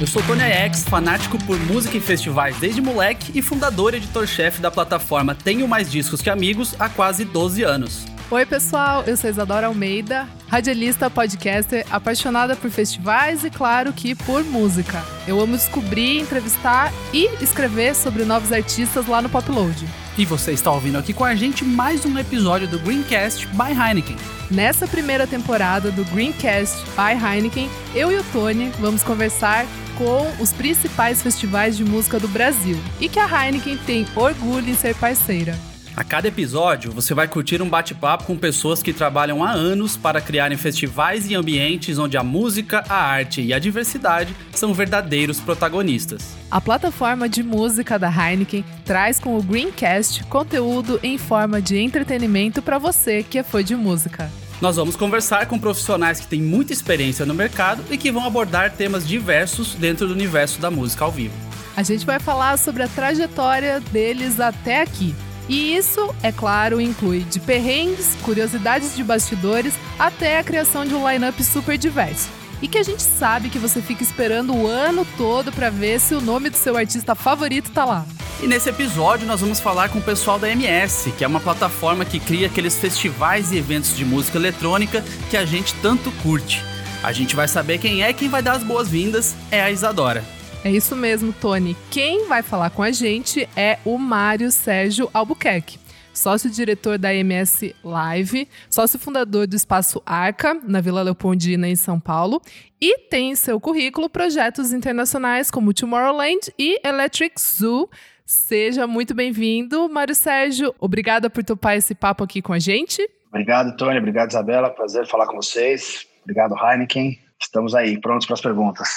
Eu sou Tony X, fanático por música e festivais desde moleque e fundador e editor-chefe da plataforma Tenho Mais Discos Que Amigos há quase 12 anos. Oi, pessoal, eu sou Isadora Almeida, radialista, podcaster, apaixonada por festivais e, claro, que por música. Eu amo descobrir, entrevistar e escrever sobre novos artistas lá no Popload. E você está ouvindo aqui com a gente mais um episódio do Greencast by Heineken. Nessa primeira temporada do Greencast by Heineken, eu e o Tony vamos conversar com os principais festivais de música do Brasil e que a Heineken tem orgulho em ser parceira. A cada episódio, você vai curtir um bate-papo com pessoas que trabalham há anos para criarem festivais e ambientes onde a música, a arte e a diversidade são verdadeiros protagonistas. A plataforma de música da Heineken traz com o Greencast conteúdo em forma de entretenimento para você que é fã de música. Nós vamos conversar com profissionais que têm muita experiência no mercado e que vão abordar temas diversos dentro do universo da música ao vivo. A gente vai falar sobre a trajetória deles até aqui e isso, é claro, inclui de perrengues, curiosidades de bastidores, até a criação de um line-up super diverso. E que a gente sabe que você fica esperando o ano todo para ver se o nome do seu artista favorito tá lá. E nesse episódio nós vamos falar com o pessoal da MS, que é uma plataforma que cria aqueles festivais e eventos de música eletrônica que a gente tanto curte. A gente vai saber quem é quem vai dar as boas-vindas, é a Isadora. É isso mesmo, Tony. Quem vai falar com a gente é o Mário Sérgio Albuquerque sócio-diretor da MS Live, sócio-fundador do Espaço Arca, na Vila Leopoldina, em São Paulo, e tem em seu currículo projetos internacionais como Tomorrowland e Electric Zoo. Seja muito bem-vindo, Mário Sérgio. Obrigada por topar esse papo aqui com a gente. Obrigado, Tony. Obrigado, Isabela. Prazer falar com vocês. Obrigado, Heineken. Estamos aí, prontos para as perguntas.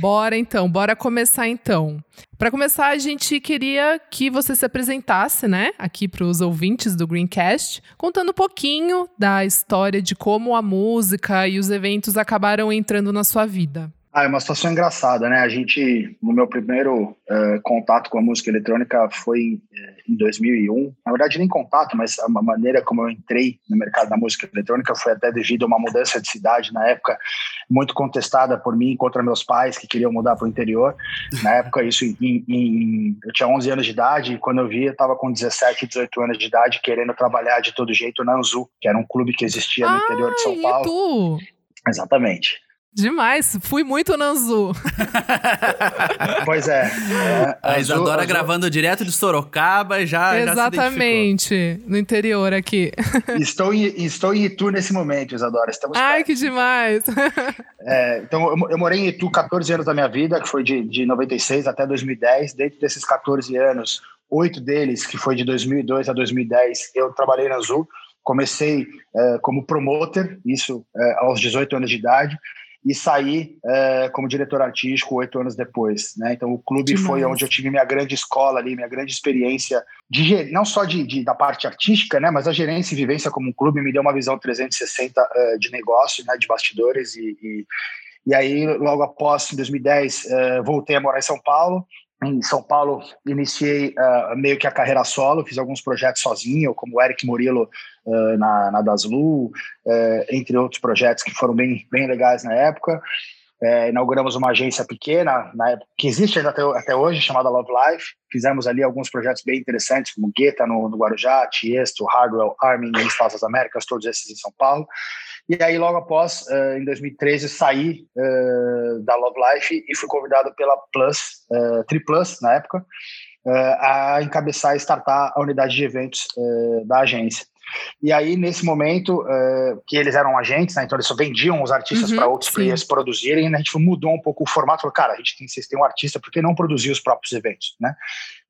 Bora então, bora começar então. Para começar, a gente queria que você se apresentasse, né, aqui para os ouvintes do Greencast, contando um pouquinho da história de como a música e os eventos acabaram entrando na sua vida. Ah, é uma situação engraçada, né? A gente, no meu primeiro uh, contato com a música eletrônica foi uh, em 2001. Na verdade, nem contato, mas a maneira como eu entrei no mercado da música eletrônica foi até devido a uma mudança de cidade na época, muito contestada por mim contra meus pais que queriam mudar para o interior. Na época, isso em, em, eu tinha 11 anos de idade e quando eu vi, eu estava com 17, 18 anos de idade querendo trabalhar de todo jeito na Anzu, que era um clube que existia no interior de São Paulo. Tu? Exatamente. Demais, fui muito no Anzu. pois é. é a Isadora Anzu... gravando direto de Sorocaba já. Exatamente, já no interior aqui. Estou em, estou em Itu nesse momento, Isadora. Estamos Ai, perto. que demais. É, então, eu, eu, morei em Itu 14 anos da minha vida, que foi de, de 96 até 2010. Dentro desses 14 anos, oito deles, que foi de 2002 a 2010, eu trabalhei na Azul. Comecei é, como promoter, isso é, aos 18 anos de idade e saí é, como diretor artístico oito anos depois. Né? Então, o clube foi onde eu tive minha grande escola ali, minha grande experiência, de, não só de, de, da parte artística, né? mas a gerência e vivência como um clube me deu uma visão 360 uh, de negócio, né? de bastidores. E, e, e, aí, logo após, em 2010, uh, voltei a morar em São Paulo. Em São Paulo, iniciei uh, meio que a carreira solo, fiz alguns projetos sozinho, como o Eric Murilo uh, na, na Daslu, uh, entre outros projetos que foram bem, bem legais na época. É, inauguramos uma agência pequena, na época, que existe até, até hoje, chamada Love Life. Fizemos ali alguns projetos bem interessantes, como Guetta no, no Guarujá, Tiesto, Hardwell, Armin em Estados das Américas, todos esses em São Paulo. E aí, logo após, uh, em 2013, saí uh, da Love Life e fui convidado pela Plus, uh, Triplus, na época, a encabeçar e startar a unidade de eventos da agência. E aí, nesse momento, uh, que eles eram agentes, né, então eles só vendiam os artistas uhum, para outros sim. players produzirem, né, a gente mudou um pouco o formato, falou, cara, a gente tem, vocês têm um artista, por que não produzir os próprios eventos, né?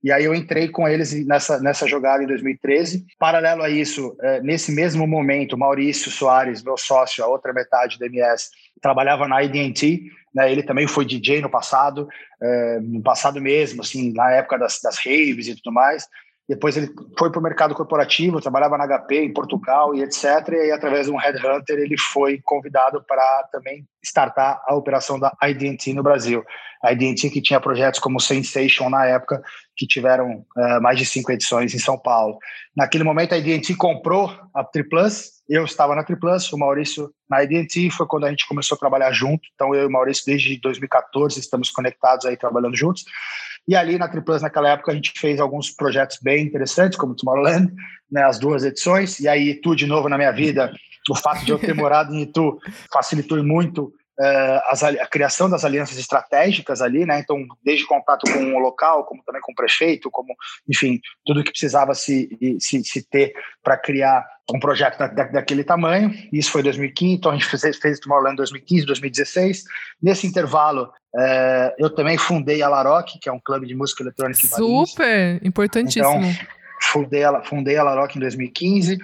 E aí eu entrei com eles nessa, nessa jogada em 2013. Paralelo a isso, uh, nesse mesmo momento, Maurício Soares, meu sócio, a outra metade da MS, trabalhava na IDT, né, ele também foi DJ no passado, uh, no passado mesmo, assim, na época das, das raves e tudo mais. Depois ele foi para o mercado corporativo, trabalhava na HP em Portugal e etc. E aí, através de um headhunter, ele foi convidado para também startar a operação da IDT no Brasil. A IDT que tinha projetos como Sensation na época, que tiveram uh, mais de cinco edições em São Paulo. Naquele momento, a IDT comprou a Triplus, eu estava na Triplus, o Maurício na IDT, foi quando a gente começou a trabalhar junto. Então, eu e o Maurício, desde 2014, estamos conectados aí, trabalhando juntos. E ali na Triplus, naquela época, a gente fez alguns projetos bem interessantes, como Tomorrowland, né, as duas edições. E aí, Itu, de novo na minha vida, o fato de eu ter morado em Itu facilitou muito as, a criação das alianças estratégicas ali, né? Então, desde contato com o local, como também com o prefeito, como, enfim, tudo que precisava se, se, se ter para criar um projeto da, da, daquele tamanho. Isso foi em 2015, então a gente fez, fez Tomorrowland em 2015, 2016. Nesse intervalo, uh, eu também fundei a Laroque, que é um clube de música eletrônica Super, importantíssimo. Então, fundei a, fundei a Laroque em 2015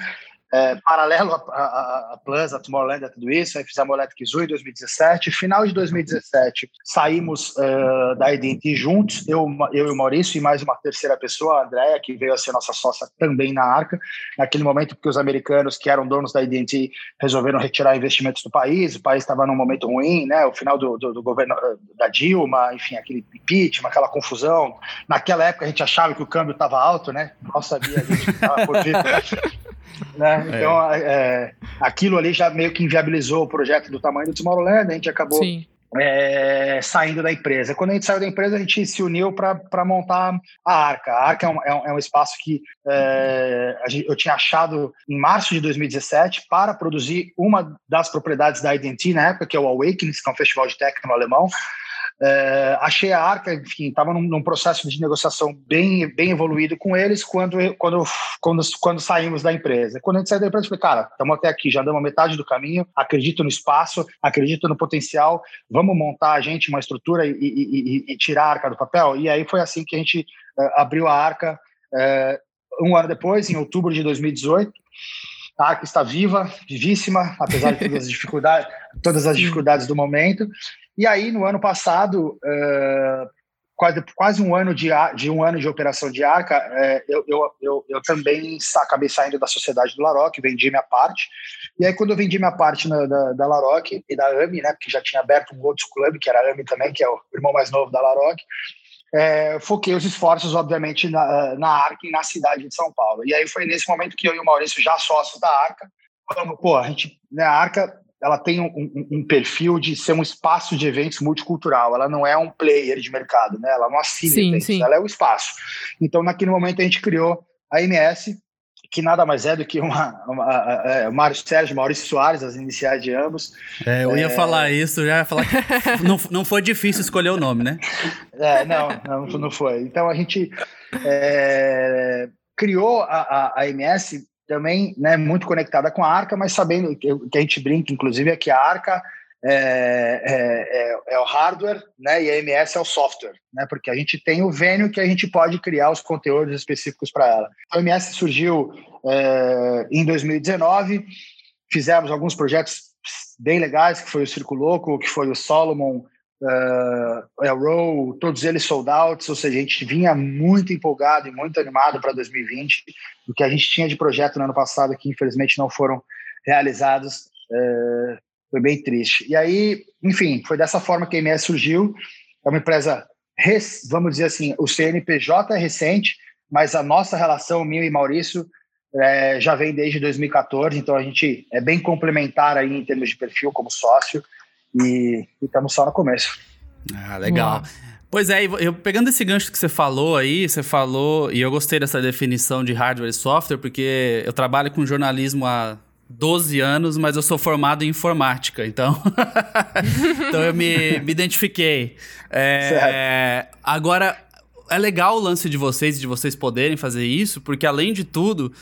é, paralelo a, Plus, a Tomorrowland, a tudo isso, aí fizemos o Electric Zoo em 2017. Final de 2017, saímos uh, da IDT juntos, eu, eu e o Maurício, e mais uma terceira pessoa, a Andrea, que veio a ser nossa sócia também na Arca. Naquele momento, porque os americanos, que eram donos da IDT, resolveram retirar investimentos do país, o país estava num momento ruim, né? O final do, do, do governo da Dilma, enfim, aquele impeachment, aquela confusão. Naquela época, a gente achava que o câmbio estava alto, né? Mal sabia a gente estava por. Né? É. Então, é, aquilo ali já meio que inviabilizou o projeto do tamanho do Tomorrowland, a gente acabou é, saindo da empresa. Quando a gente saiu da empresa, a gente se uniu para montar a Arca. A Arca é um, é um, é um espaço que é, gente, eu tinha achado em março de 2017 para produzir uma das propriedades da Identity na época, que é o Awakenings, que é um festival de techno alemão. É, achei a Arca, enfim, estava num, num, processo de negociação bem, bem evoluído com eles quando, quando, quando, quando saímos da empresa. Quando a gente saiu da empresa, eu falei, cara, estamos até aqui, já andamos metade do caminho, acredito no espaço, acredito no potencial, vamos montar a gente uma estrutura e, e, e, e tirar a Arca do papel? E aí foi assim que a gente uh, abriu a Arca uh, um ano depois, em outubro de 2018. A Arca está viva, vivíssima, apesar de todas as dificuldades, todas as dificuldades do momento. E aí, no ano passado, uh, quase, quase um ano de, de um ano de operação de arca, uh, eu, eu, eu, eu, também acabei saindo da sociedade do Laroque, vendi minha parte. E aí, quando eu vendi minha parte na, da, da Laroque e da AMI, né, porque já tinha aberto um outro clube, que era a AMI também, que é o irmão mais novo da Laroque, é, foquei os esforços, obviamente, na, na Arca e na cidade de São Paulo. E aí foi nesse momento que eu e o Maurício, já sócios da Arca, falamos, pô, a gente, né, a Arca ela tem um, um, um, perfil de ser um espaço de eventos multicultural. Ela não é um player de mercado, né? Ela não assina sim, eventos, sim. ela é o espaço. Então, naquele momento, a gente criou a MS, que nada mais é do que uma, uma, uma é, Mário Sérgio, Maurício Soares, as iniciais de ambos. É, eu ia é... falar isso, já ia falar que não, não foi difícil escolher o nome, né? É, não, não, não foi. Então, a gente é, criou a, a, a MS também né, muito conectada com a Arca, mas sabendo que, que a gente brinca, inclusive, é que a Arca é, é, é, é, o hardware, né, e a MS é o software, né, porque a gente tem o Venue que a gente pode criar os conteúdos específicos para ela. A MS surgiu é, em 2019, fizemos alguns projetos bem legais, que foi o Circo Louco, que foi o Solomon, uh, Arrow, todos eles sold out, ou seja, a gente vinha muito empolgado e muito animado para 2020, o que a gente tinha de projeto no ano passado que infelizmente não foram realizados, uh, foi bem triste. E aí, enfim, foi dessa forma que a MS surgiu, é uma empresa, vamos dizer assim, o CNPJ é recente, mas a nossa relação, minha e Maurício, é, já vem desde 2014, então a gente é bem complementar aí em termos de perfil como sócio, e estamos só no começo. Ah, legal. Uau. Pois é, eu pegando esse gancho que você falou aí, você falou, e eu gostei dessa definição de hardware e software, porque eu trabalho com jornalismo há 12 anos, mas eu sou formado em informática, então, então eu me, me identifiquei. É, agora, é legal o lance de vocês, de vocês poderem fazer isso, porque além de tudo,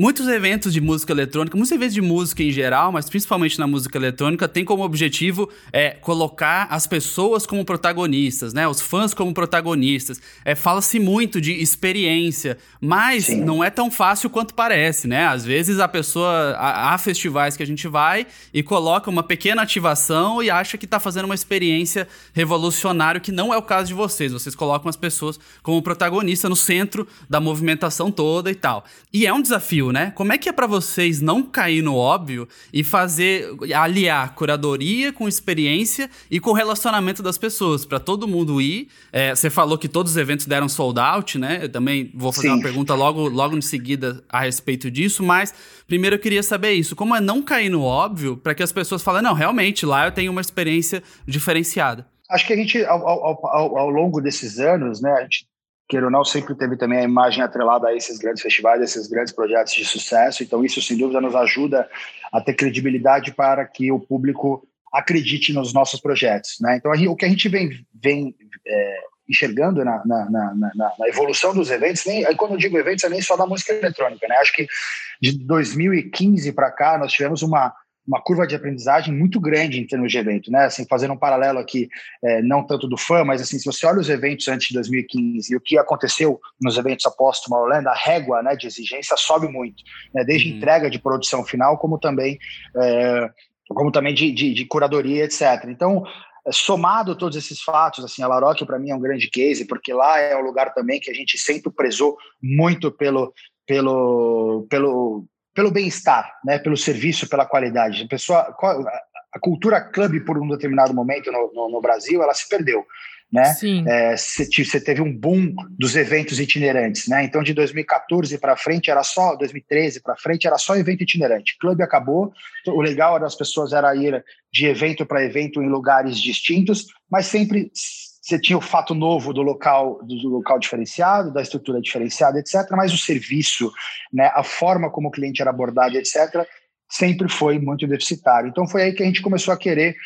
Muitos eventos de música eletrônica, muitos eventos de música em geral, mas principalmente na música eletrônica, tem como objetivo é, colocar as pessoas como protagonistas, né? Os fãs como protagonistas. É, Fala-se muito de experiência, mas Sim. não é tão fácil quanto parece, né? Às vezes a pessoa. Há, festivais que a gente vai e coloca uma pequena ativação e acha que está fazendo uma experiência revolucionária, que não é o caso de vocês. Vocês colocam as pessoas como protagonista no centro da movimentação toda e tal. E é um desafio, óbvio, né? Como é que é para vocês não cair no óbvio e fazer aliar curadoria com experiência e com o relacionamento das pessoas, para todo mundo ir? É, você falou que todos os eventos deram sold out, né? Eu também vou fazer Sim. uma pergunta logo, logo em seguida a respeito disso, mas primeiro eu queria saber isso: como é não cair no óbvio para que as pessoas falem, não, realmente, lá eu tenho uma experiência diferenciada? Acho que a gente, ao, ao, ao, ao longo desses anos, né, a gente queira ou não, sempre teve também a imagem atrelada a esses grandes festivais, a esses grandes projetos de sucesso. Então, isso, sem dúvida, nos ajuda a ter credibilidade para que o público acredite nos nossos projetos. Né? Então, o que a gente vem, vem é, enxergando na, na, na, na, evolução dos eventos, nem, quando eu digo eventos, é nem só da música eletrônica. Né? Acho que de 2015 para cá, nós tivemos uma uma curva de aprendizagem muito grande em termos de evento, né? Assim, fazendo um paralelo aqui, é, não tanto do fã, mas assim, se você olha os eventos antes de 2015 e o que aconteceu nos eventos após Tomorrowland, a régua né, de exigência sobe muito, né? Desde uhum. entrega de produção final, como também, é, como também de, de, de curadoria, etc. Então, é, somado todos esses fatos, assim, a Laroque para mim é um grande case, porque lá é um lugar também que a gente sempre prezou muito pelo, pelo, pelo pelo bem-estar, né, pelo serviço, pela qualidade. A pessoa, a cultura clube por um determinado momento no, no, no Brasil, ela se perdeu. Né? É, você teve um boom dos eventos itinerantes, né? Então, de 2014 para frente era só, 2013 para frente era só evento itinerante. Clube acabou. O legal das pessoas era ir de evento para evento em lugares distintos, mas sempre você tinha o fato novo do local, do local diferenciado, da estrutura diferenciada, etc. Mas o serviço, né, a forma como o cliente era abordado, etc., sempre foi muito deficitário. Então foi aí que a gente começou a querer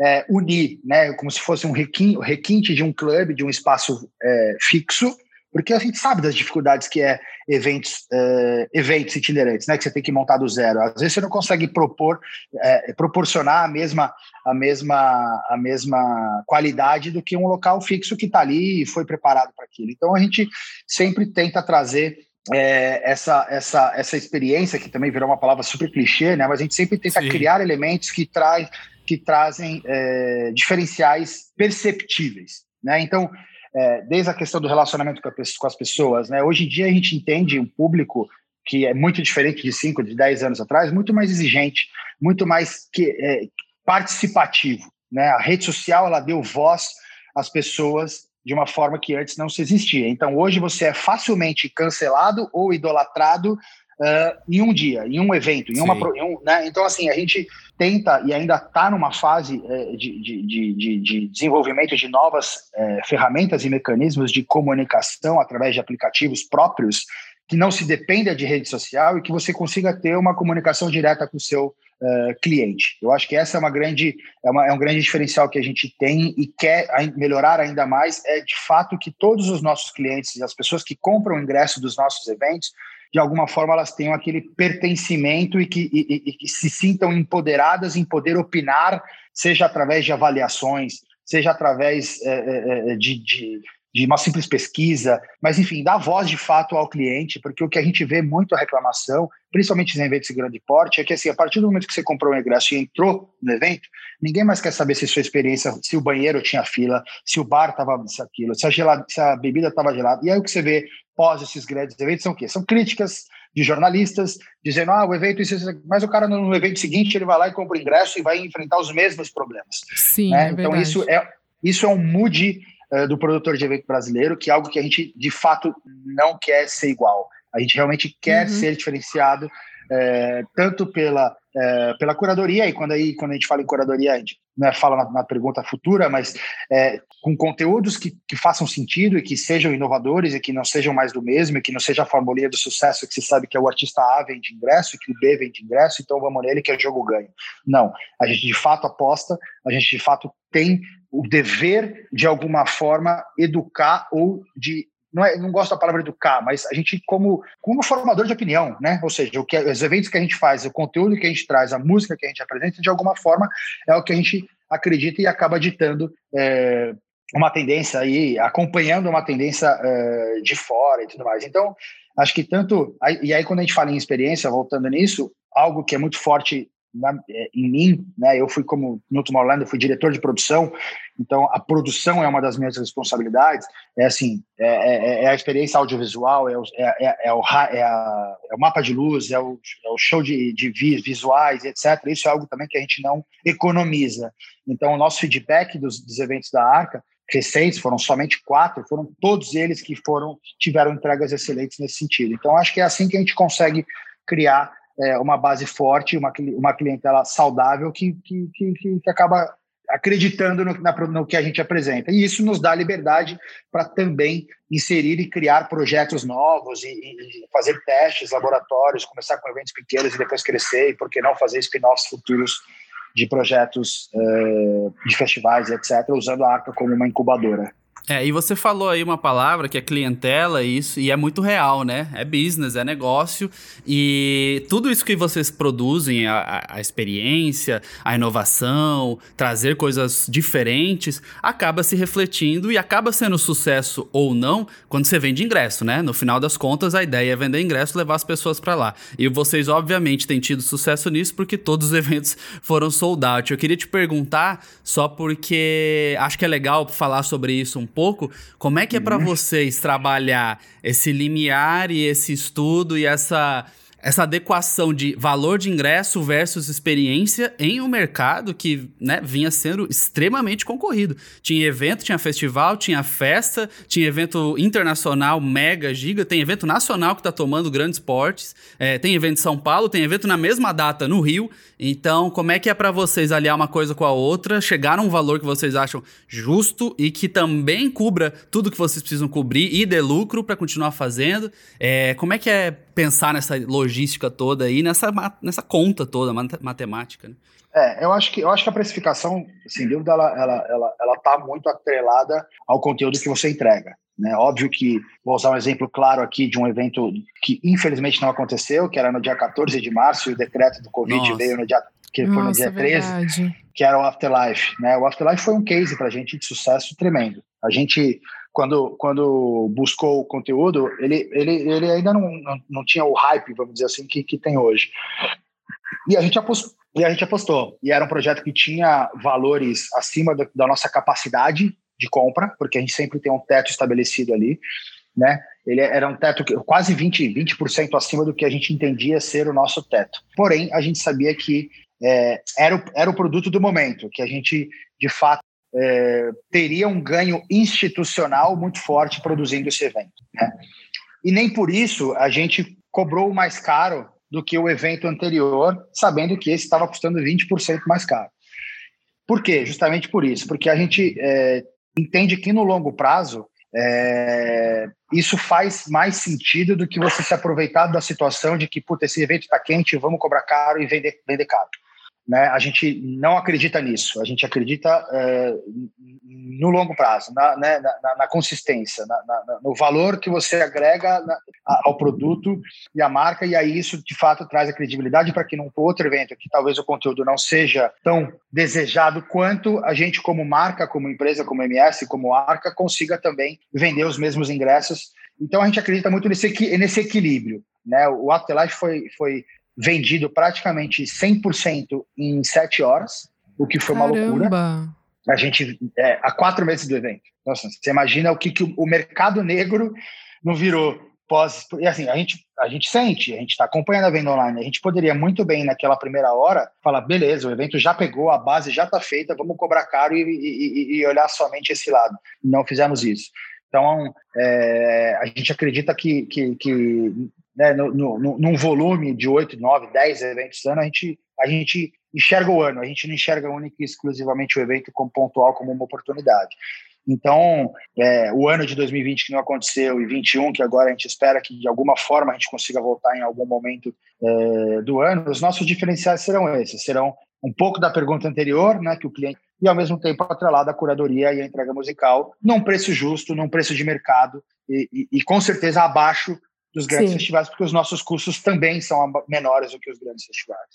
é, unir, né, como se fosse um requinte de um clube, de um espaço é, fixo, porque a gente sabe das dificuldades que é eventos, uh, eventos itinerantes, né, que você tem que montar do zero. Às vezes você não consegue propor, uh, proporcionar a mesma, a mesma, a mesma qualidade do que um local fixo que está ali e foi preparado para aquilo. Então a gente sempre tenta trazer é, essa, essa, essa experiência, que também virou uma palavra super clichê, né? mas a gente sempre tenta Sim. criar elementos que, traz, que trazem é, diferenciais perceptíveis. Né? Então, é, desde a questão do relacionamento com, as pessoas. Né? Hoje em dia a gente entende um público que é muito diferente de 5, de 10 anos atrás, muito mais exigente, muito mais que, é, participativo. Né? A rede social ela deu voz às pessoas de uma forma que antes não se existia. Então hoje você é facilmente cancelado ou idolatrado uh, em um dia, em um evento, em uma. Em um, né? Então, assim, a gente tenta e ainda está numa fase uh, de, de, de, de, desenvolvimento de novas uh, ferramentas e mecanismos de comunicação através de aplicativos próprios que não se dependa de rede social e que você consiga ter uma comunicação direta com o seu uh, cliente. Eu acho que essa é uma grande é, uma, é, um grande diferencial que a gente tem e quer melhorar ainda mais é de fato que todos os nossos clientes e as pessoas que compram o ingresso dos nossos eventos de alguma forma elas tenham aquele pertencimento e que, e, e que se sintam empoderadas em poder opinar, seja através de avaliações, seja através é, de, de, de, uma simples pesquisa, mas enfim, dar voz de fato ao cliente, porque o que a gente vê muito a reclamação, principalmente em eventos de grande porte, é que assim, a partir do momento que você comprou um ingresso e entrou no evento, ninguém mais quer saber se sua experiência, se o banheiro tinha fila, se o bar estava aquilo, se a, gelada, se a bebida estava gelada. E aí o que você vê pós esses grandes eventos são o quê? São críticas de jornalistas dizendo, ah, o evento, isso, isso, mas o cara no evento seguinte ele vai lá e compra o ingresso e vai enfrentar os mesmos problemas. Sim, né? é Então isso é, isso é um mood do produtor de evento brasileiro, que é algo que a gente de fato não quer ser igual. A gente realmente quer uhum. ser diferenciado, é, tanto pela é, pela curadoria, e quando, aí, quando a gente fala em curadoria, a gente né, fala na, na, pergunta futura, mas é, com conteúdos que, que façam sentido e que sejam inovadores e que não sejam mais do mesmo, e que não seja a formulinha do sucesso que se sabe que é o artista A vende ingresso e que o B vende ingresso, então vamos nele que é jogo ganho. Não, a gente de fato aposta, a gente de fato tem o dever de alguma forma educar ou de não, é, não gosto da palavra educar, mas a gente, como, como formador de opinião, né? Ou seja, o que, os eventos que a gente faz, o conteúdo que a gente traz, a música que a gente apresenta, de alguma forma, é o que a gente acredita e acaba ditando é, uma tendência aí, acompanhando uma tendência é, de fora e tudo mais. Então, acho que tanto. E aí, quando a gente fala em experiência, voltando nisso, algo que é muito forte na, é, em mim, né? Eu fui como no Tomorrowland, eu fui diretor de produção, então a produção é uma das minhas responsabilidades. É assim, é, é, é a experiência audiovisual, é o, é, é, é o, é, a, é, o, mapa de luz, é o, o show de, de visuais, etc. Isso é algo também que a gente não economiza. Então, o nosso feedback dos, dos eventos da Arca recentes, foram somente quatro, foram todos eles que foram tiveram entregas excelentes nesse sentido. Então, acho que é assim que a gente consegue criar é, uma base forte, uma, uma clientela saudável que, que, que, que acaba acreditando no, na, no, que a gente apresenta. E isso nos dá liberdade para também inserir e criar projetos novos e, e, fazer testes, laboratórios, começar com eventos pequenos e depois crescer, e por que não fazer spin-offs futuros de projetos uh, de festivais, etc., usando a Arca como uma incubadora. É, e você falou aí uma palavra que é clientela, isso, e é muito real, né? É business, é negócio, e tudo isso que vocês produzem, a, a experiência, a inovação, trazer coisas diferentes, acaba se refletindo e acaba sendo sucesso ou não quando você vende ingresso, né? No final das contas, a ideia é vender ingresso, levar as pessoas para lá. E vocês, obviamente, têm tido sucesso nisso porque todos os eventos foram sold out. Eu queria te perguntar, só porque acho que é legal falar sobre isso um pouco, como é que é para uhum. vocês trabalhar esse limiar e esse estudo e essa essa adequação de valor de ingresso versus experiência em um mercado que né, vinha sendo extremamente concorrido. Tinha evento, tinha festival, tinha festa, tinha evento internacional mega, giga, tem evento nacional que está tomando grandes portes, é, tem evento em São Paulo, tem evento na mesma data no Rio. Então, como é que é para vocês aliar uma coisa com a outra, chegar a um valor que vocês acham justo e que também cubra tudo que vocês precisam cobrir e dê lucro para continuar fazendo? É, como é que é pensar nessa logística toda aí, nessa, nessa conta toda, matemática, né? É, eu acho que eu acho que a precificação, sem dúvida, ela ela ela, ela tá muito atrelada ao conteúdo que você entrega. Né? Óbvio que vou usar um exemplo claro aqui de um evento que infelizmente não aconteceu, que era no dia 14 de março e o decreto do Covid Nossa. veio no dia que foi no dia 13, verdade. que era o Afterlife. Né? O Afterlife foi um case para a gente de sucesso tremendo. A gente quando, quando buscou o conteúdo, ele, ele, ele ainda não, não, não tinha o hype, vamos dizer assim, que, que tem hoje. E a gente apostou. E a gente apostou. E era um projeto que tinha valores acima da, da nossa capacidade de compra, porque a gente sempre tem um teto estabelecido ali, né? Ele era um teto que, quase 20, 20% acima do que a gente entendia ser o nosso teto. Porém, a gente sabia que é, era, o, era o produto do momento, que a gente, de fato, é, teria um ganho institucional muito forte produzindo esse evento. Né? E nem por isso a gente cobrou mais caro do que o evento anterior, sabendo que esse estava custando 20% mais caro. Por quê? Justamente por isso, porque a gente é, entende que no longo prazo é, isso faz mais sentido do que você se aproveitar da situação de que, puta, esse evento está quente, vamos cobrar caro e vender, vender caro. Né? A gente não acredita nisso, a gente acredita é, no longo prazo, na, né, na, na consistência, na, no valor que você agrega ao produto e à marca, e aí isso de fato traz a credibilidade para que num outro evento que talvez o conteúdo não seja tão desejado quanto a gente, como marca, como empresa, como MS, como arca, consiga também vender os mesmos ingressos. Então a gente acredita muito nesse, nesse equilíbrio. Né? O Afterlife foi, foi vendido praticamente 100% em sete horas, o que foi Caramba. uma loucura. A gente, é, há quatro meses do evento. Nossa, você imagina o que, que o mercado negro não virou pós. E assim, a gente, a gente sente, a gente está acompanhando a venda online. A gente poderia muito bem, naquela primeira hora, falar: beleza, o evento já pegou, a base já está feita, vamos cobrar caro e, e, e, olhar somente esse lado. Não fizemos isso. Então, é, a gente acredita que, que, que né, no, no, num volume de 8, 9, 10 eventos ano, a gente, a gente enxerga o ano, a gente não enxerga única e exclusivamente o evento como pontual, como uma oportunidade. Então, é, o ano de 2020 que não aconteceu e 21 que agora a gente espera que de alguma forma a gente consiga voltar em algum momento é, do ano, os nossos diferenciais serão esses, serão um pouco da pergunta anterior, né, que o cliente e ao mesmo tempo atrelado à curadoria e à entrega musical, num preço justo, num preço de mercado e, e, e com certeza abaixo dos grandes Sim. festivais, porque os nossos custos também são menores do que os grandes festivais.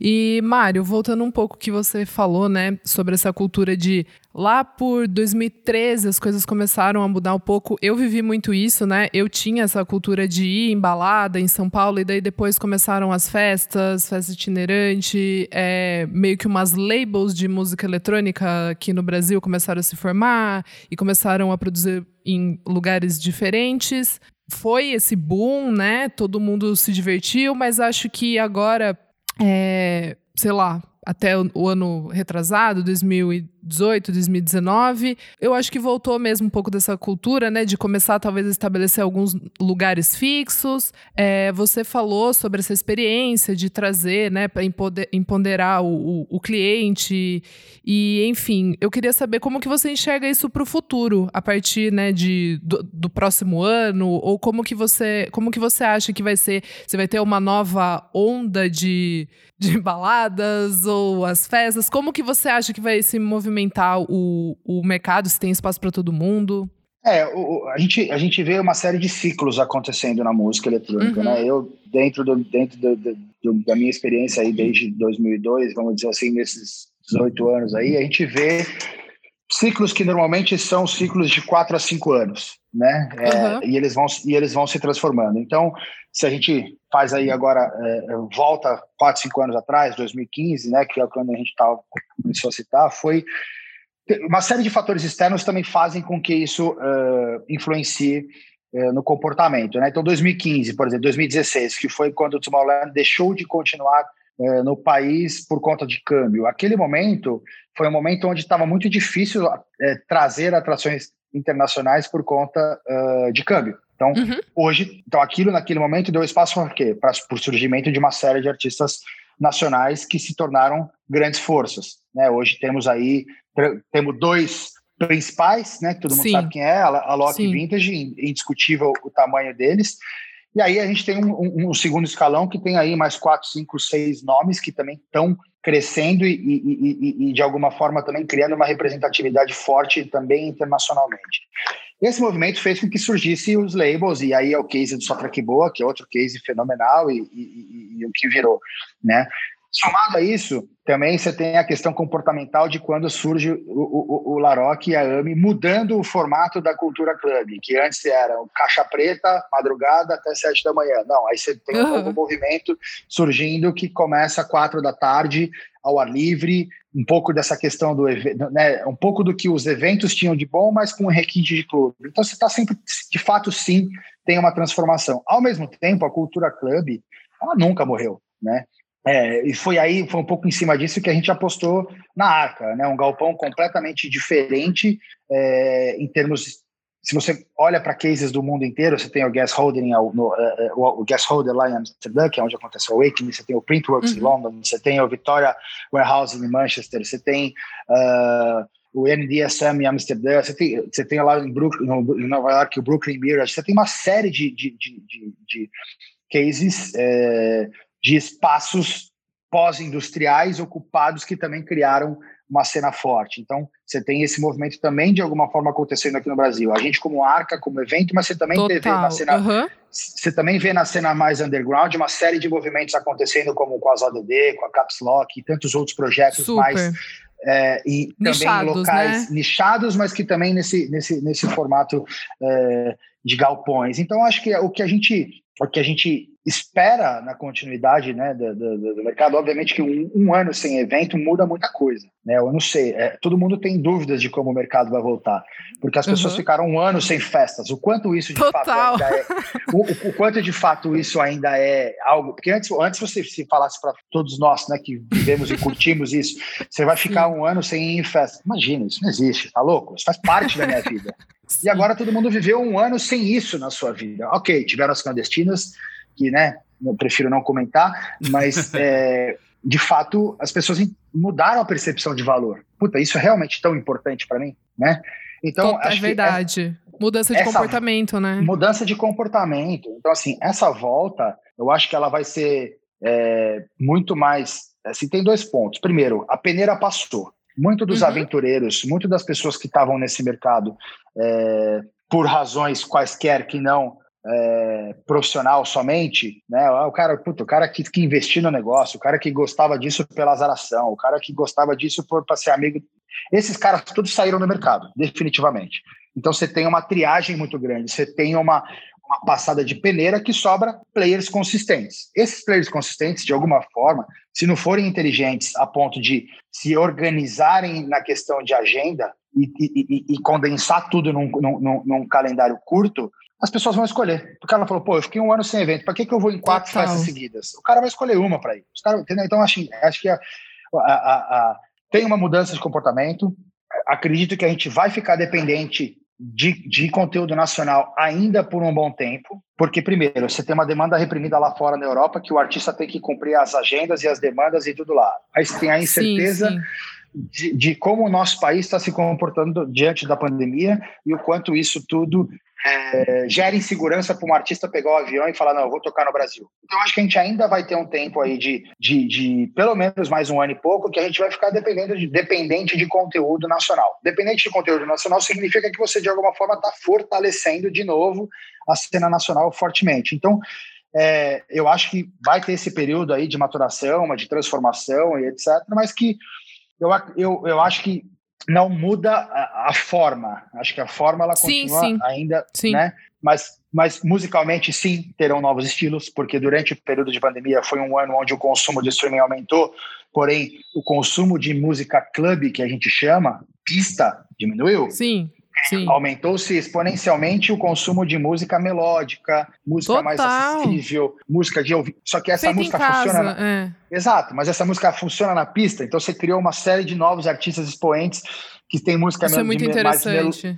E, Mário, voltando um pouco que você falou, né, sobre essa cultura de lá por 2013 as coisas começaram a mudar um pouco. Eu vivi muito isso, né? Eu tinha essa cultura de ir em balada em São Paulo e daí depois começaram as festas, festa itinerante, é, meio que umas labels de música eletrônica aqui no Brasil começaram a se formar e começaram a produzir em lugares diferentes. Foi esse boom, né? Todo mundo se divertiu, mas acho que agora é, sei lá, até o ano retrasado, 2018, 2019, eu acho que voltou mesmo um pouco dessa cultura, né, de começar talvez a estabelecer alguns lugares fixos. É, você falou sobre essa experiência de trazer, né, para empoderar o, o, o, cliente e, enfim, eu queria saber como que você enxerga isso para o futuro, a partir, né, de, do, do, próximo ano, ou como que você, como que você acha que vai ser? Você vai ter uma nova onda de de baladas ou as festas? Como que você acha que vai se movimentar o, o mercado? Se tem espaço para todo mundo? É, o, a, gente, a gente vê uma série de ciclos acontecendo na música eletrônica, uhum. né? Eu, dentro, do, dentro do, do, da minha experiência aí desde 2002, vamos dizer assim, nesses 18 anos aí, a gente vê ciclos que normalmente são ciclos de 4 a 5 anos, né? É, uhum. e, eles vão, e eles vão se transformando. Então, se a gente faz aí agora, é, volta 4, 5 anos atrás, 2015, né, que é quando a gente tava, começou a citar, foi uma série de fatores externos também fazem com que isso uh, influencie uh, no comportamento. Né? Então, 2015, por exemplo, 2016, que foi quando o Tomorrowland deixou de continuar uh, no país por conta de câmbio. Aquele momento foi um momento onde estava muito difícil trazer atrações internacionais por conta de câmbio. Então, uhum. hoje, então aquilo naquele momento deu espaço para quê? Para o surgimento de uma série de artistas nacionais que se tornaram grandes forças. Né? Hoje temos aí temos dois principais, né? Todo mundo Sim. sabe quem é, a Loki Vintage, indiscutível o tamanho deles. E aí a gente tem um, um, um, segundo escalão que tem aí mais quatro, cinco, seis nomes que também estão crescendo e, e, e, e, de alguma forma também criando uma representatividade forte também internacionalmente. Esse movimento fez com que surgisse os labels, e aí é o case do Só Boa, que é outro case fenomenal e, o que virou, né? Somado a isso, também você tem a questão comportamental de quando surge o, o, o Laroque e a AMI mudando o formato da cultura club, que antes era caixa preta, madrugada até sete da manhã. Não, aí você tem um novo movimento surgindo que começa às quatro da tarde, ao ar livre, um pouco dessa questão do né, um pouco do que os eventos tinham de bom, mas com um requinte de clube. Então você está sempre, de fato, sim, tem uma transformação. Ao mesmo tempo, a cultura club, ela nunca morreu, né? É, e foi aí, foi um pouco em cima disso que a gente apostou na Arca, né? Um galpão completamente diferente é, em termos. Se você olha para cases do mundo inteiro, você tem o Gas Holder, no, é, é, o, Gas Holder lá em Amsterdã, que é onde aconteceu o Awakening, você tem o Printworks uhum. em London, você tem o Victoria Warehouse em Manchester, você tem uh, o NDSM em Amsterdã, você tem, você tem lá em, Brooklyn, no, em Nova York o Brooklyn Mirage, você tem uma série de, de, de, de, de cases é, de espaços pós-industriais ocupados que também criaram uma cena forte. Então, você tem esse movimento também de alguma forma acontecendo aqui no Brasil. A gente como arca, como evento, mas você também Total. vê na cena, uhum. você também vê na cena mais underground uma série de movimentos acontecendo, como com as ODD, com a Caps Lock e tantos outros projetos Super. mais é, e nichados, também locais né? nichados, mas que também nesse, nesse, nesse formato é, de galpões. Então, acho que é o que a gente o que a gente espera na continuidade né, do, do, do mercado, obviamente que um, um, ano sem evento muda muita coisa. Né? Eu não sei, é, todo mundo tem dúvidas de como o mercado vai voltar, porque as pessoas uhum. ficaram um ano sem festas. O quanto isso de Total. fato ainda é, o, o, quanto de fato isso ainda é algo, porque antes, antes você se falasse para todos nós, né, que vivemos e curtimos isso, você vai ficar um ano sem ir em festa. Imagina, isso não existe, tá louco? Isso faz parte da minha vida. E agora todo mundo viveu um ano sem isso na sua vida. Ok, tiveram as clandestinas, que, né, eu prefiro não comentar, mas é, de fato as pessoas mudaram a percepção de valor. Puta, isso é realmente tão importante para mim, né? Então, Total, é verdade. mudança de comportamento, né? Mudança de comportamento. Então, assim, essa volta, eu acho que ela vai ser é, muito mais. Assim, tem dois pontos. Primeiro, a peneira passou. Muito dos uhum. aventureiros, muito das pessoas que estavam nesse mercado, é, por razões quaisquer que não é, profissional somente, né? O cara, puta, o cara que, que investiu no negócio, o cara que gostava disso pela azaração, o cara que gostava disso para ser amigo. Esses caras todos saíram do mercado, definitivamente. Então você tem uma triagem muito grande, você tem uma, uma passada de peneira que sobra players consistentes. Esses players consistentes, de alguma forma, se não forem inteligentes a ponto de se organizarem na questão de agenda e, e, e condensar tudo num, num, num, calendário curto, as pessoas vão escolher. O cara falou, pô, eu fiquei um ano sem evento, para que, que eu vou em quatro Total. festas seguidas? O cara vai escolher uma para ir. Os cara, entendeu? Então, acho, acho que a, a, a, tem uma mudança de comportamento. Acredito que a gente vai ficar dependente de, de, conteúdo nacional ainda por um bom tempo, porque, primeiro, você tem uma demanda reprimida lá fora na Europa, que o artista tem que cumprir as agendas e as demandas e tudo lá. Aí você tem a incerteza sim, sim. De, de, como o nosso país está se comportando diante da pandemia e o quanto isso tudo é, gera insegurança para um artista pegar o avião e falar, não, eu vou tocar no Brasil. Então, acho que a gente ainda vai ter um tempo aí de, de, de, pelo menos mais um ano e pouco, que a gente vai ficar dependendo de, dependente de conteúdo nacional. Dependente de conteúdo nacional significa que você, de alguma forma, está fortalecendo de novo a cena nacional fortemente. Então, é, eu acho que vai ter esse período aí de maturação, de transformação e etc., mas que eu, eu, eu acho que não muda a, a, forma. Acho que a forma ela sim, continua sim. ainda, sim. né? Mas, mas musicalmente sim terão novos estilos, porque durante o período de pandemia foi um ano onde o consumo de streaming aumentou, porém o consumo de música club que a gente chama pista diminuiu. Sim. Aumentou-se exponencialmente o consumo de música melódica, música Total. mais acessível, música de ouvir. Só que essa Feita música funciona. Na... É. Exato, mas essa música funciona na pista, então você criou uma série de novos artistas expoentes que tem música Isso é muito mais,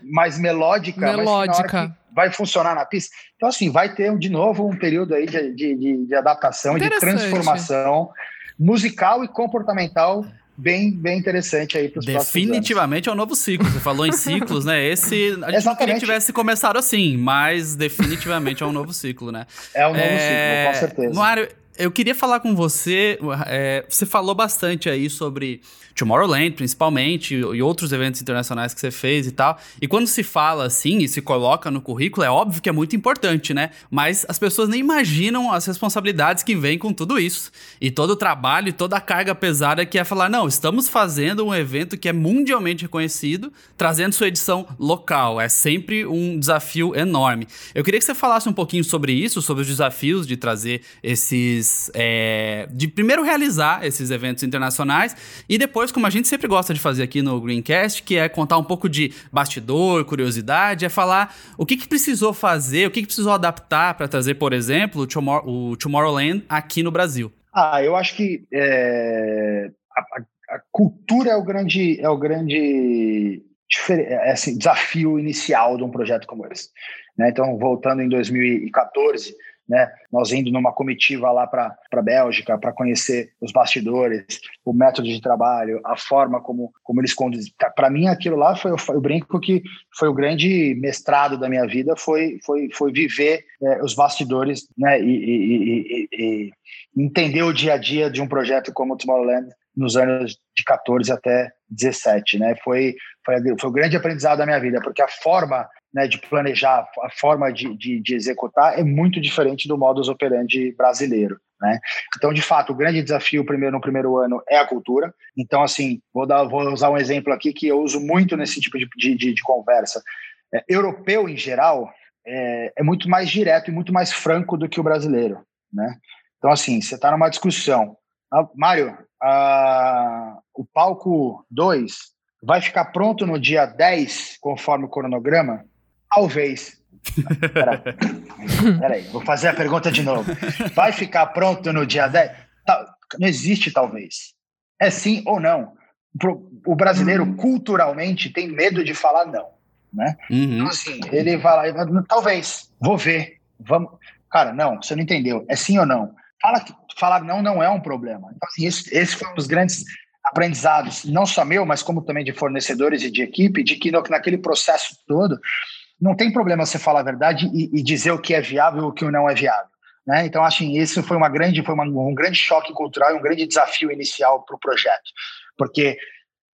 mais melódica, melódica. vai funcionar na pista. Então, assim, vai ter de novo um período aí de, de, de, de adaptação, de transformação musical e comportamental bem, bem interessante aí para os Definitivamente é um novo ciclo. Você falou em ciclos, né? Esse a gente não queria que tivesse começado assim, mas definitivamente é um novo ciclo, né? É um novo é... ciclo, com certeza. Mário, eu queria falar com você. É, você falou bastante aí sobre Tomorrowland, principalmente, e outros eventos internacionais que você fez e tal. E quando se fala assim e se coloca no currículo, é óbvio que é muito importante, né? Mas as pessoas nem imaginam as responsabilidades que vêm com tudo isso. E todo o trabalho e toda a carga pesada que é falar: não, estamos fazendo um evento que é mundialmente reconhecido, trazendo sua edição local. É sempre um desafio enorme. Eu queria que você falasse um pouquinho sobre isso, sobre os desafios de trazer esses. É, de primeiro realizar esses eventos internacionais e depois como a gente sempre gosta de fazer aqui no Greencast, que é contar um pouco de bastidor, curiosidade, é falar o que, que precisou fazer, o que, que precisou adaptar para trazer, por exemplo, o, o, Tomorrowland aqui no Brasil. Ah, eu acho que é, a, a, cultura é o grande, é o grande é, assim, desafio inicial de um projeto como esse. Né? Então, voltando em 2014, né? Nós indo numa comitiva lá para a Bélgica para conhecer os bastidores, o método de trabalho, a forma como, como eles conduzem. Para mim, aquilo lá foi, eu brinco que foi o grande mestrado da minha vida, foi, foi, foi viver é, os bastidores né? E, e, e, e, entender o dia a dia de um projeto como o Tomorrowland nos anos de 14 até 17, né? Foi, foi, foi o grande aprendizado da minha vida, porque a forma né, de planejar, a forma de, de, de, executar é muito diferente do modus operandi brasileiro. Né? Então, de fato, o grande desafio primeiro no primeiro ano é a cultura. Então, assim, vou, dar, vou usar um exemplo aqui que eu uso muito nesse tipo de, de, de conversa. É, europeu, em geral, é, é, muito mais direto e muito mais franco do que o brasileiro. Né? Então, assim, você está numa discussão. Ah, Mário, ah, o palco 2 vai ficar pronto no dia 10, conforme o cronograma? Talvez. Peraí. Peraí, vou fazer a pergunta de novo. Vai ficar pronto no dia 10? Não existe talvez. É sim ou não. O brasileiro, uhum. culturalmente, tem medo de falar não. Né? Uhum. Então, assim, ele vai lá, talvez, vou ver. Vamos. Cara, não, você não entendeu. É sim ou não? Fala que falar não não é um problema. Então, assim, esse, esse foi um dos grandes aprendizados, não só meu, mas como também de fornecedores e de equipe, de que no, naquele processo todo não tem problema você falar a verdade e, e dizer o que é viável e o que não é viável. Né? Então, acho que isso foi uma grande, foi uma, um grande choque cultural e um grande desafio inicial para o projeto, porque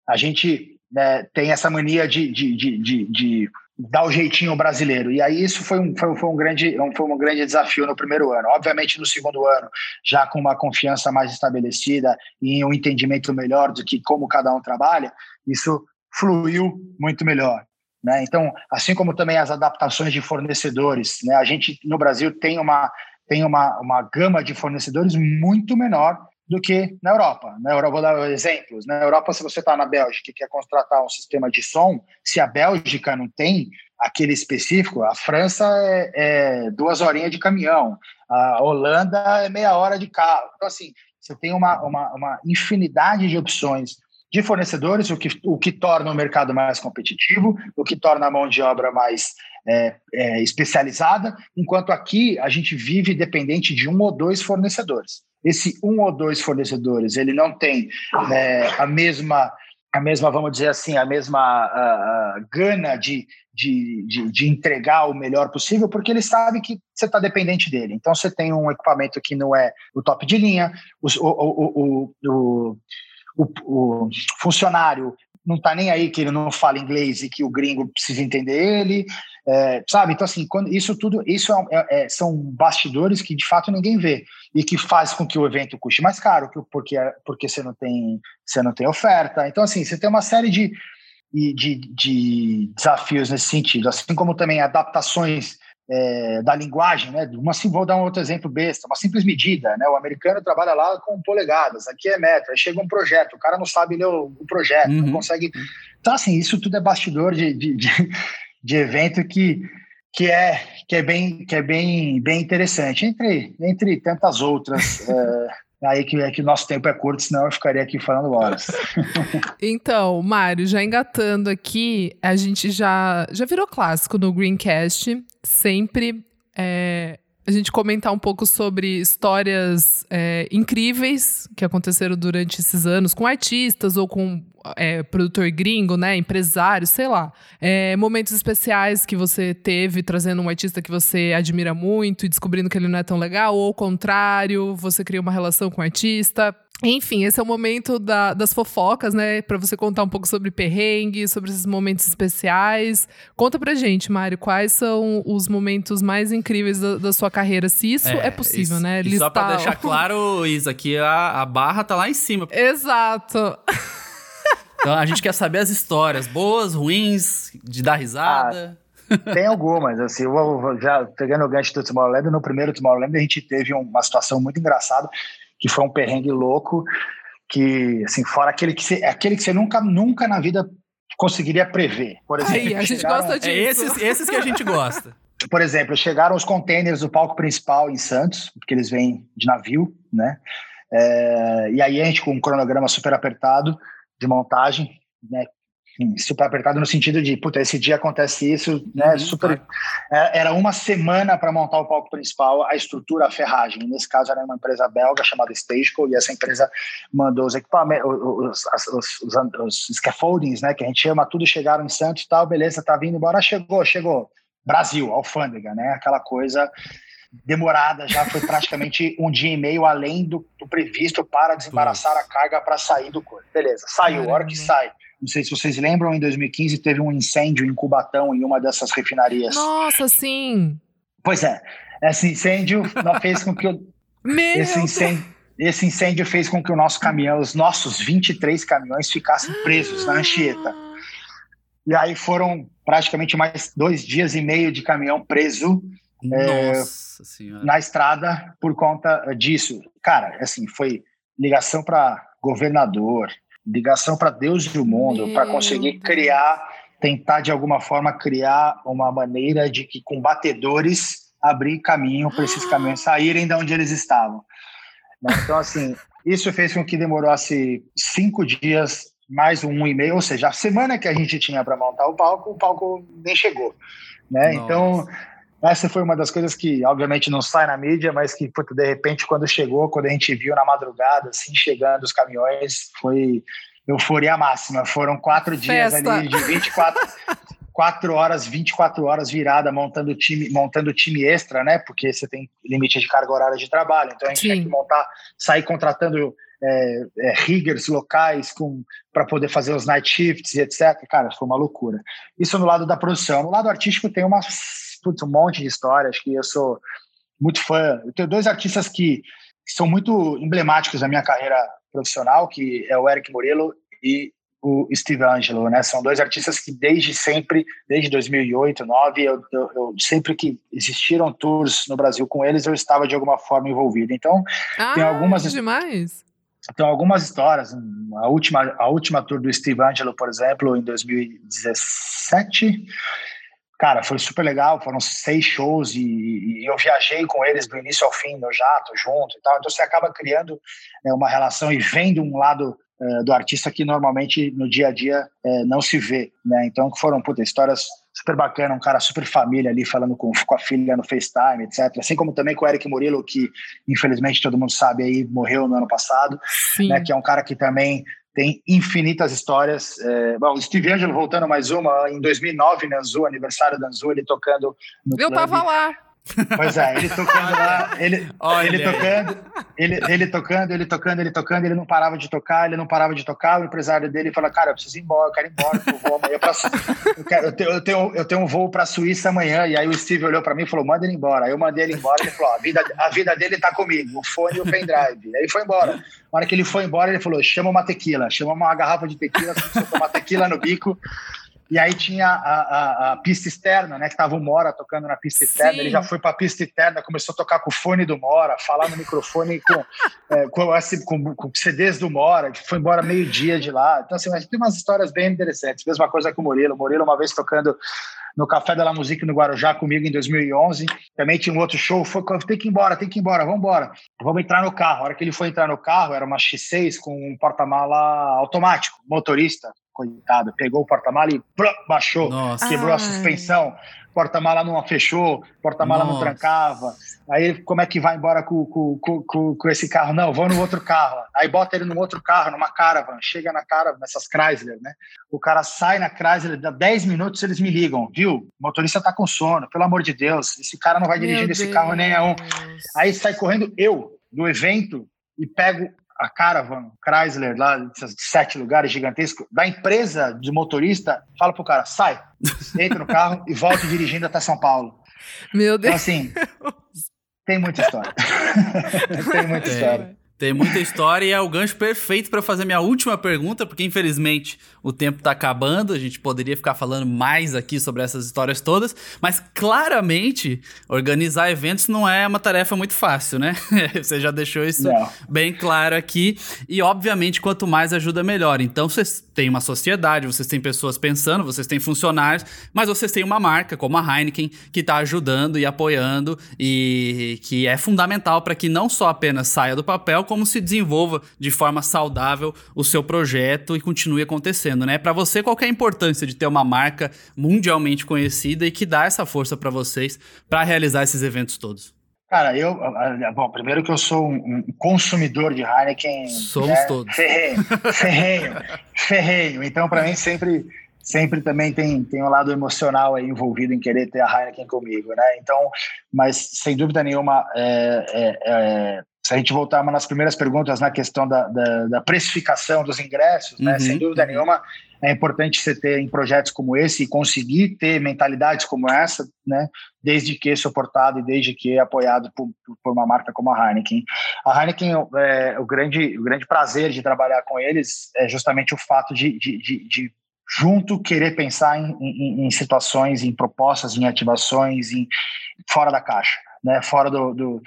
a gente né, tem essa mania de, de, de, de, dar o jeitinho brasileiro. E aí isso foi um, foi, foi, um grande, foi um grande desafio no primeiro ano. Obviamente, no segundo ano, já com uma confiança mais estabelecida e um entendimento melhor do que como cada um trabalha, isso fluiu muito melhor. Né? Então, assim como também as adaptações de fornecedores, né? a gente no Brasil tem uma, tem uma, uma gama de fornecedores muito menor do que na Europa. Na Europa, vou dar exemplos. Na Europa, se você está na Bélgica e quer contratar um sistema de som, se a Bélgica não tem aquele específico, a França é, é duas horinhas de caminhão, a Holanda é meia hora de carro. Então, assim, você tem uma, uma, uma infinidade de opções de fornecedores, o que, o que torna o mercado mais competitivo, o que torna a mão de obra mais é, é, especializada, enquanto aqui a gente vive dependente de um ou dois fornecedores. Esse um ou dois fornecedores ele não tem é, a mesma a mesma vamos dizer assim a mesma uh, gana de, de, de, de, entregar o melhor possível porque ele sabe que você está dependente dele. Então você tem um equipamento que não é o top de linha o, o, o, o, o funcionário não está nem aí que ele não fala inglês e que o gringo precisa entender ele é, sabe? Então, assim, quando isso tudo, isso é, é, é, são bastidores que de fato ninguém vê e que faz com que o evento custe mais caro, porque, porque você, não tem, você não tem oferta. Então, assim, você tem uma série de, de, de desafios nesse sentido, assim como também adaptações é, da linguagem, né? Uma, vou dar um outro exemplo besta, uma simples medida, né? O americano trabalha lá com polegadas, aqui é metro, aí chega um projeto, o cara não sabe ler o, o projeto, uhum. não consegue. Então, assim, isso tudo é bastidor de, de, de de evento que, que é, que é, bem, que é bem, bem interessante, entre, entre tantas outras. é, aí que é que o nosso tempo é curto, senão eu ficaria aqui falando horas. então, Mário, já engatando aqui, a gente já, já virou clássico no Greencast, sempre é, a gente comentar um pouco sobre histórias é, incríveis que aconteceram durante esses anos com artistas ou com é, produtor gringo, né, empresário, sei lá. É, momentos especiais que você teve trazendo um artista que você admira muito e descobrindo que ele não é tão legal, ou ao contrário, você cria uma relação com o artista. Enfim, esse é o momento da, das fofocas, né? Para você contar um pouco sobre perrengue, sobre esses momentos especiais. Conta pra gente, Mário, quais são os momentos mais incríveis da, da sua carreira, se isso é, é possível, isso, né? E só pra deixar claro, Isa, que a, a barra tá lá em cima. Exato. Então a gente quer saber as histórias, boas, ruins, de dar risada. Ah, tem algumas, assim, eu vou, já pegando o gancho do Tomorrowland, no primeiro Tomorrowland a gente teve uma situação muito engraçada, que foi um perrengue louco, que, assim, fora aquele que você, aquele que você nunca, nunca na vida conseguiria prever. Por exemplo, Aí, a gente chegaram, gosta disso. É esses, esses que a gente gosta. Por exemplo, chegaram os containers do palco principal em Santos, porque eles vêm de navio, né? É, e aí a gente com um cronograma super apertado, de montagem, né? Super apertado no sentido de, puta, esse dia acontece isso, né? Uhum, super. É, era uma semana para montar o palco principal, a estrutura, a ferragem. Nesse caso era uma empresa belga chamada Stageco e essa empresa mandou os equipamentos, os, os, os, os, scaffoldings, né? Que a gente chama, tudo chegaram em Santos, tal, beleza, tá vindo embora, chegou, chegou. Brasil, alfândega, né? Aquela coisa demorada, já foi praticamente um dia e meio além do, do previsto para desembaraçar a carga para sair do corpo. Beleza, saiu, a hora que sai. Não sei se vocês lembram, em 2015 teve um incêndio em Cubatão, em uma dessas refinarias. Nossa, sim! Pois é, esse incêndio fez com que eu, esse incêndio, esse incêndio fez com que o nosso caminhão, os nossos 23 caminhões ficassem presos na Anchieta. E aí foram praticamente mais dois dias e meio de caminhão preso é, na estrada por conta disso. Cara, assim, foi ligação para governador, ligação para Deus e o mundo, para conseguir criar, tentar de alguma forma criar uma maneira de que combatedores abrir caminho para esses caminhões saírem de onde eles estavam. Né? Então, assim, isso fez com que demorasse cinco dias, mais um, um e meio, ou seja, a semana que a gente tinha para montar o palco, o palco nem chegou. Né? Então, essa foi uma das coisas que, obviamente, não sai na mídia, mas que, puta, de repente, quando chegou, quando a gente viu na madrugada, assim, chegando os caminhões, foi euforia máxima. Foram quatro dias ali de 24, quatro horas, 24 horas virada montando time, montando time extra, né? Porque você tem limite de carga horária de trabalho. Então a gente Sim. tem que montar, sair contratando é, é, riggers locais para poder fazer os night shifts e etc. Cara, foi uma loucura. Isso no lado da produção. No lado artístico tem uma, putz, um monte de histórias que eu sou muito fã. Eu tenho dois artistas que, que são muito emblemáticos na minha carreira profissional, que é o Eric Morello e o Steve Angelo, né? São dois artistas que desde sempre, desde 2008, 2009, eu, eu, eu, sempre que existiram tours no Brasil com eles, eu estava de alguma forma envolvido. Então, ah, tem algumas demais. Tem algumas histórias. A última, a última tour do Steve Angelo, por exemplo, em 2017, cara, foi super legal. Foram seis shows e, e, eu viajei com eles do início ao fim no jato, junto e tal. Então você acaba criando né, uma relação e vendo um lado uh, do artista que normalmente no dia a dia uh, não se vê, né? Então foram puta, histórias super bacana, um cara super família ali falando com, com a filha no FaceTime, etc. Assim como também com o Eric Murilo, que infelizmente todo mundo sabe aí morreu no ano passado, né? Que é um cara que também tem infinitas histórias. É, bom, o Steve Angelo voltando mais uma, em 2009, na Anzu, aniversário da Anzu, ele tocando no Eu clube. tava lá. Pois é, ele tocando lá, ele, ele tocando, ele, ele tocando, ele tocando, ele tocando, ele não parava de tocar, ele não parava de tocar. O empresário dele falou: Cara, eu preciso ir embora, eu quero ir embora, eu vou amanhã pra, eu, quero, eu, tenho, eu, tenho, eu tenho um voo para a Suíça amanhã. E aí o Steve olhou para mim e falou: Manda ele embora. Aí eu mandei ele embora. Ele falou: a vida, a vida dele tá comigo, o fone e o pendrive. Aí ele foi embora. Na hora que ele foi embora, ele falou: Chama uma tequila, chama uma garrafa de tequila, tomar tequila no bico. E aí tinha a, a, a, pista externa, né? Que tava o Mora tocando na pista externa. Sim. Ele já foi para a pista externa, começou a tocar com o fone do Mora, falar no microfone com, é, com, assim, com, com, CDs do Mora, que foi embora meio-dia de lá. Então, assim, tem umas histórias bem interessantes. Mesma coisa com o Murilo. O Murilo, uma vez tocando no Café da La Musique no Guarujá comigo em 2011. Também tinha um outro show. Foi, tem que ir embora, tem que ir embora, vamos embora. Vamos entrar no carro. A hora que ele foi entrar no carro, era uma X6 com um porta-mala automático, motorista coitado, pegou o porta-mala e baixou, Nossa. quebrou Ai. a suspensão, porta-mala não fechou, porta-mala não trancava. Aí como é que vai embora com, com, com, com, esse carro? Não, vou no outro carro. Aí bota ele no outro carro, numa caravan, chega na caravan, nessas Chrysler, né? O cara sai na Chrysler, dá 10 minutos eles me ligam, viu? O motorista tá com sono, pelo amor de Deus, esse cara não vai dirigir esse carro nem a um. Aí sai correndo eu do evento e pego a Caravan, Chrysler, lá, esses sete lugares gigantescos, da empresa de motorista, fala pro cara, sai, entra no carro e volta dirigindo até São Paulo. Meu Deus. Então, assim, tem muita história. tem muita história. Tem muita história e é o gancho perfeito para fazer minha última pergunta, porque infelizmente o tempo está acabando, a gente poderia ficar falando mais aqui sobre essas histórias todas, mas claramente organizar eventos não é uma tarefa muito fácil, né? Você já deixou isso não. bem claro aqui. E obviamente, quanto mais ajuda, melhor. Então, vocês têm uma sociedade, vocês têm pessoas pensando, vocês têm funcionários, mas vocês têm uma marca como a Heineken que está ajudando e apoiando e que é fundamental para que não só apenas saia do papel, como se desenvolva de forma saudável o seu projeto e continue acontecendo, né? Para você, qual é a importância de ter uma marca mundialmente conhecida e que dá essa força para vocês para realizar esses eventos todos? Cara, eu, bom, primeiro que eu sou um consumidor de Heineken. Somos né? todos. Ferrenho, ferrenho, ferrenho. Então, para mim, sempre, sempre também tem, tem um lado emocional aí envolvido em querer ter a Heineken comigo, né? Então, mas sem dúvida nenhuma, é, é, é, se a gente voltar das primeiras perguntas na questão da, da, da precificação dos ingressos, né? Uhum. Sem dúvida nenhuma, é importante você ter em projetos como esse e conseguir ter mentalidades como essa, né? Desde que suportado e desde que apoiado por, por uma marca como a Heineken. A Heineken, é, o, grande, o grande prazer de trabalhar com eles é justamente o fato de, de, de, de junto querer pensar em, em, em, situações, em propostas, em ativações, em fora da caixa, né? Fora do, do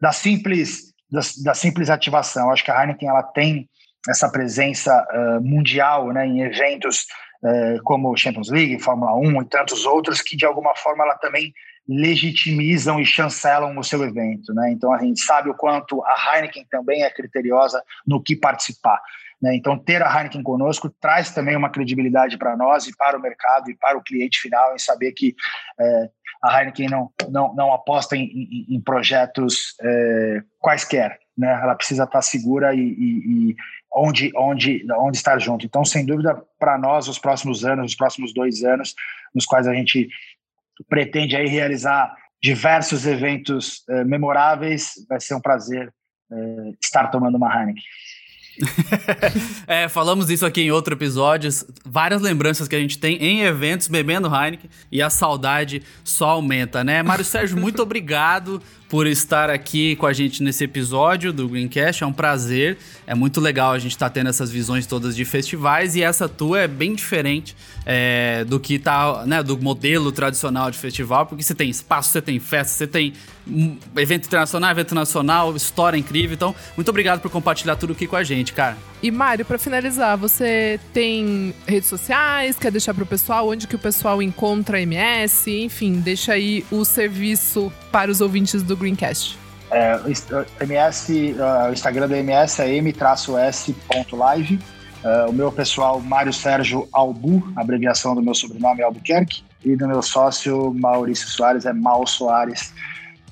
da simples da, da, simples ativação. Acho que a Heineken ela tem essa presença uh, mundial né, em eventos uh, como Champions League, Fórmula 1 e tantos outros que de alguma forma ela também legitimizam e chancelam o seu evento. Né? Então a gente sabe o quanto a Heineken também é criteriosa no que participar. Né? Então ter a Heineken conosco traz também uma credibilidade para nós e para o mercado e para o cliente final em saber que uh, a Heineken não, não, não aposta em, em, em projetos é, quaisquer, né? Ela precisa estar segura e, e, e, onde, onde, onde estar junto. Então, sem dúvida, para nós, os próximos anos, os próximos dois anos, nos quais a gente pretende aí realizar diversos eventos é, memoráveis, vai ser um prazer é, estar tomando uma Heineken. É, falamos isso aqui em outro episódio. Várias lembranças que a gente tem em eventos bebendo Heineken e a saudade só aumenta, né? Mário Sérgio, muito obrigado por estar aqui com a gente nesse episódio do Greencast. É um prazer. É muito legal a gente estar tá tendo essas visões todas de festivais e essa tua é bem diferente é, do que tá, né, do modelo tradicional de festival, porque você tem espaço, você tem festa, você tem evento internacional, evento nacional, história incrível. Então, muito obrigado por compartilhar tudo aqui com a gente, cara. E Mário, para finalizar, você tem redes sociais? Quer deixar para o pessoal onde que o pessoal encontra a MS? Enfim, deixa aí o serviço para os ouvintes do Greencast. É, MS, uh, o Instagram da MS é m-s.live. Uh, o meu pessoal, Mário Sérgio Albu, abreviação do meu sobrenome é Albuquerque. E do meu sócio, Maurício Soares, é Mal Soares.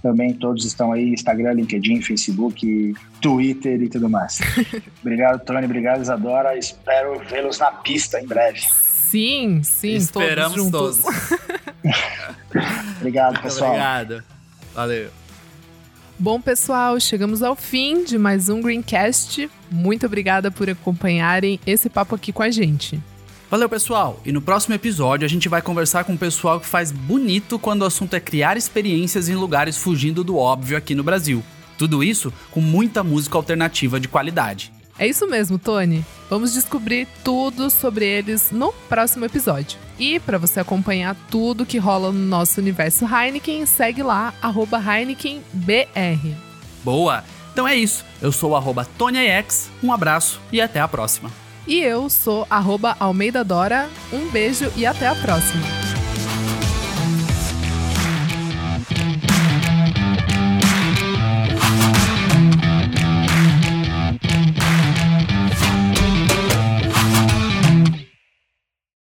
Também todos estão aí, Instagram, LinkedIn, Facebook, Twitter e tudo mais. obrigado, Tony. Obrigado, Isadora. Espero vê-los na pista em breve. Sim, sim, Esperamos todos. todos. obrigado, pessoal. Obrigado. Valeu. Bom, pessoal, chegamos ao fim de mais um Greencast. Muito obrigada por acompanharem esse papo aqui com a gente. Valeu, pessoal! E no próximo episódio a gente vai conversar com o pessoal que faz bonito quando o assunto é criar experiências em lugares fugindo do óbvio aqui no Brasil. Tudo isso com muita música alternativa de qualidade. É isso mesmo, Tony. Vamos descobrir tudo sobre eles no próximo episódio. E para você acompanhar tudo que rola no nosso universo Heineken, segue lá, HeinekenBR. Boa! Então é isso. Eu sou o TonyX, um abraço e até a próxima. E eu sou Almeida Dora. Um beijo e até a próxima.